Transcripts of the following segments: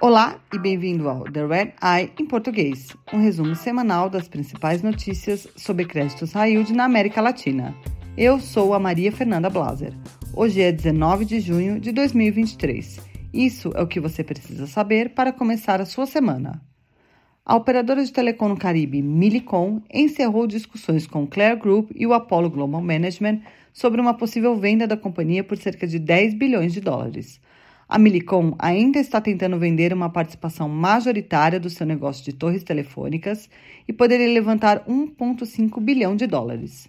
Olá e bem-vindo ao The Red Eye em português, um resumo semanal das principais notícias sobre créditos high na América Latina. Eu sou a Maria Fernanda Blaser. Hoje é 19 de junho de 2023. Isso é o que você precisa saber para começar a sua semana. A operadora de telecom no Caribe, Millicom, encerrou discussões com o Clare Group e o Apollo Global Management sobre uma possível venda da companhia por cerca de 10 bilhões de dólares. A Millicom ainda está tentando vender uma participação majoritária do seu negócio de torres telefônicas e poderia levantar 1,5 bilhão de dólares.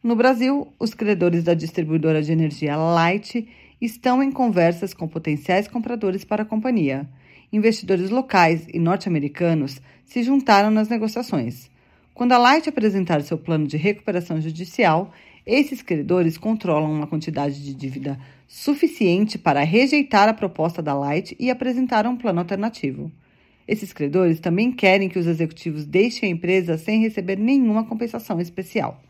No Brasil, os credores da distribuidora de energia Light estão em conversas com potenciais compradores para a companhia. Investidores locais e norte-americanos se juntaram nas negociações. Quando a Light apresentar seu plano de recuperação judicial, esses credores controlam uma quantidade de dívida suficiente para rejeitar a proposta da Light e apresentar um plano alternativo. Esses credores também querem que os executivos deixem a empresa sem receber nenhuma compensação especial.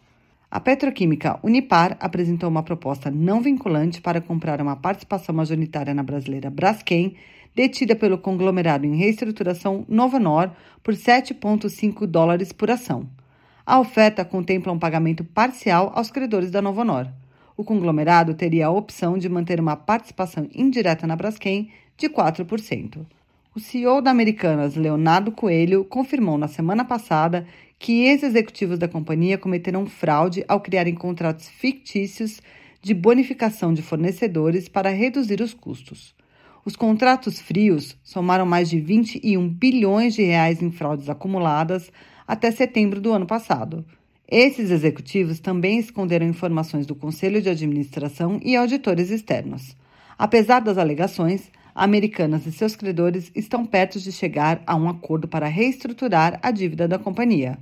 A petroquímica Unipar apresentou uma proposta não vinculante para comprar uma participação majoritária na brasileira Braskem, detida pelo conglomerado em reestruturação Novonor por 7,5 dólares por ação. A oferta contempla um pagamento parcial aos credores da Novonor. O conglomerado teria a opção de manter uma participação indireta na Braskem de 4%. O CEO da Americanas, Leonardo Coelho, confirmou na semana passada que ex-executivos da companhia cometeram fraude ao criarem contratos fictícios de bonificação de fornecedores para reduzir os custos. Os contratos frios somaram mais de 21 bilhões de reais em fraudes acumuladas até setembro do ano passado. Esses executivos também esconderam informações do Conselho de Administração e auditores externos. Apesar das alegações, Americanas e seus credores estão perto de chegar a um acordo para reestruturar a dívida da companhia.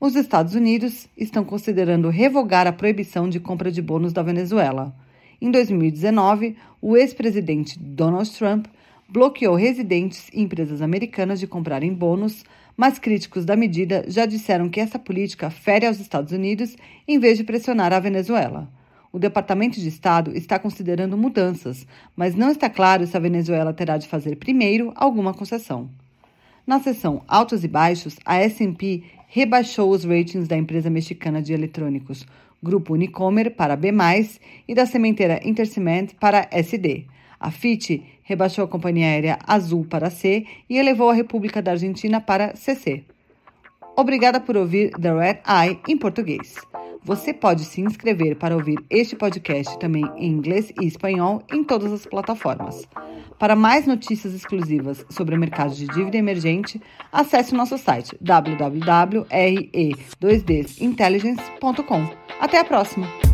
Os Estados Unidos estão considerando revogar a proibição de compra de bônus da Venezuela. Em 2019, o ex-presidente Donald Trump bloqueou residentes e empresas americanas de comprarem bônus mas críticos da medida já disseram que essa política fere aos Estados Unidos em vez de pressionar a Venezuela. O Departamento de Estado está considerando mudanças, mas não está claro se a Venezuela terá de fazer primeiro alguma concessão. Na seção Altos e Baixos, a S&P rebaixou os ratings da empresa mexicana de eletrônicos Grupo Unicomer para B+, e da sementeira Intercement para SD. A FIT rebaixou a companhia aérea Azul para C e elevou a República da Argentina para CC. Obrigada por ouvir The Red Eye em português. Você pode se inscrever para ouvir este podcast também em inglês e espanhol em todas as plataformas. Para mais notícias exclusivas sobre o mercado de dívida emergente, acesse o nosso site www.re2dintelligence.com. Até a próxima!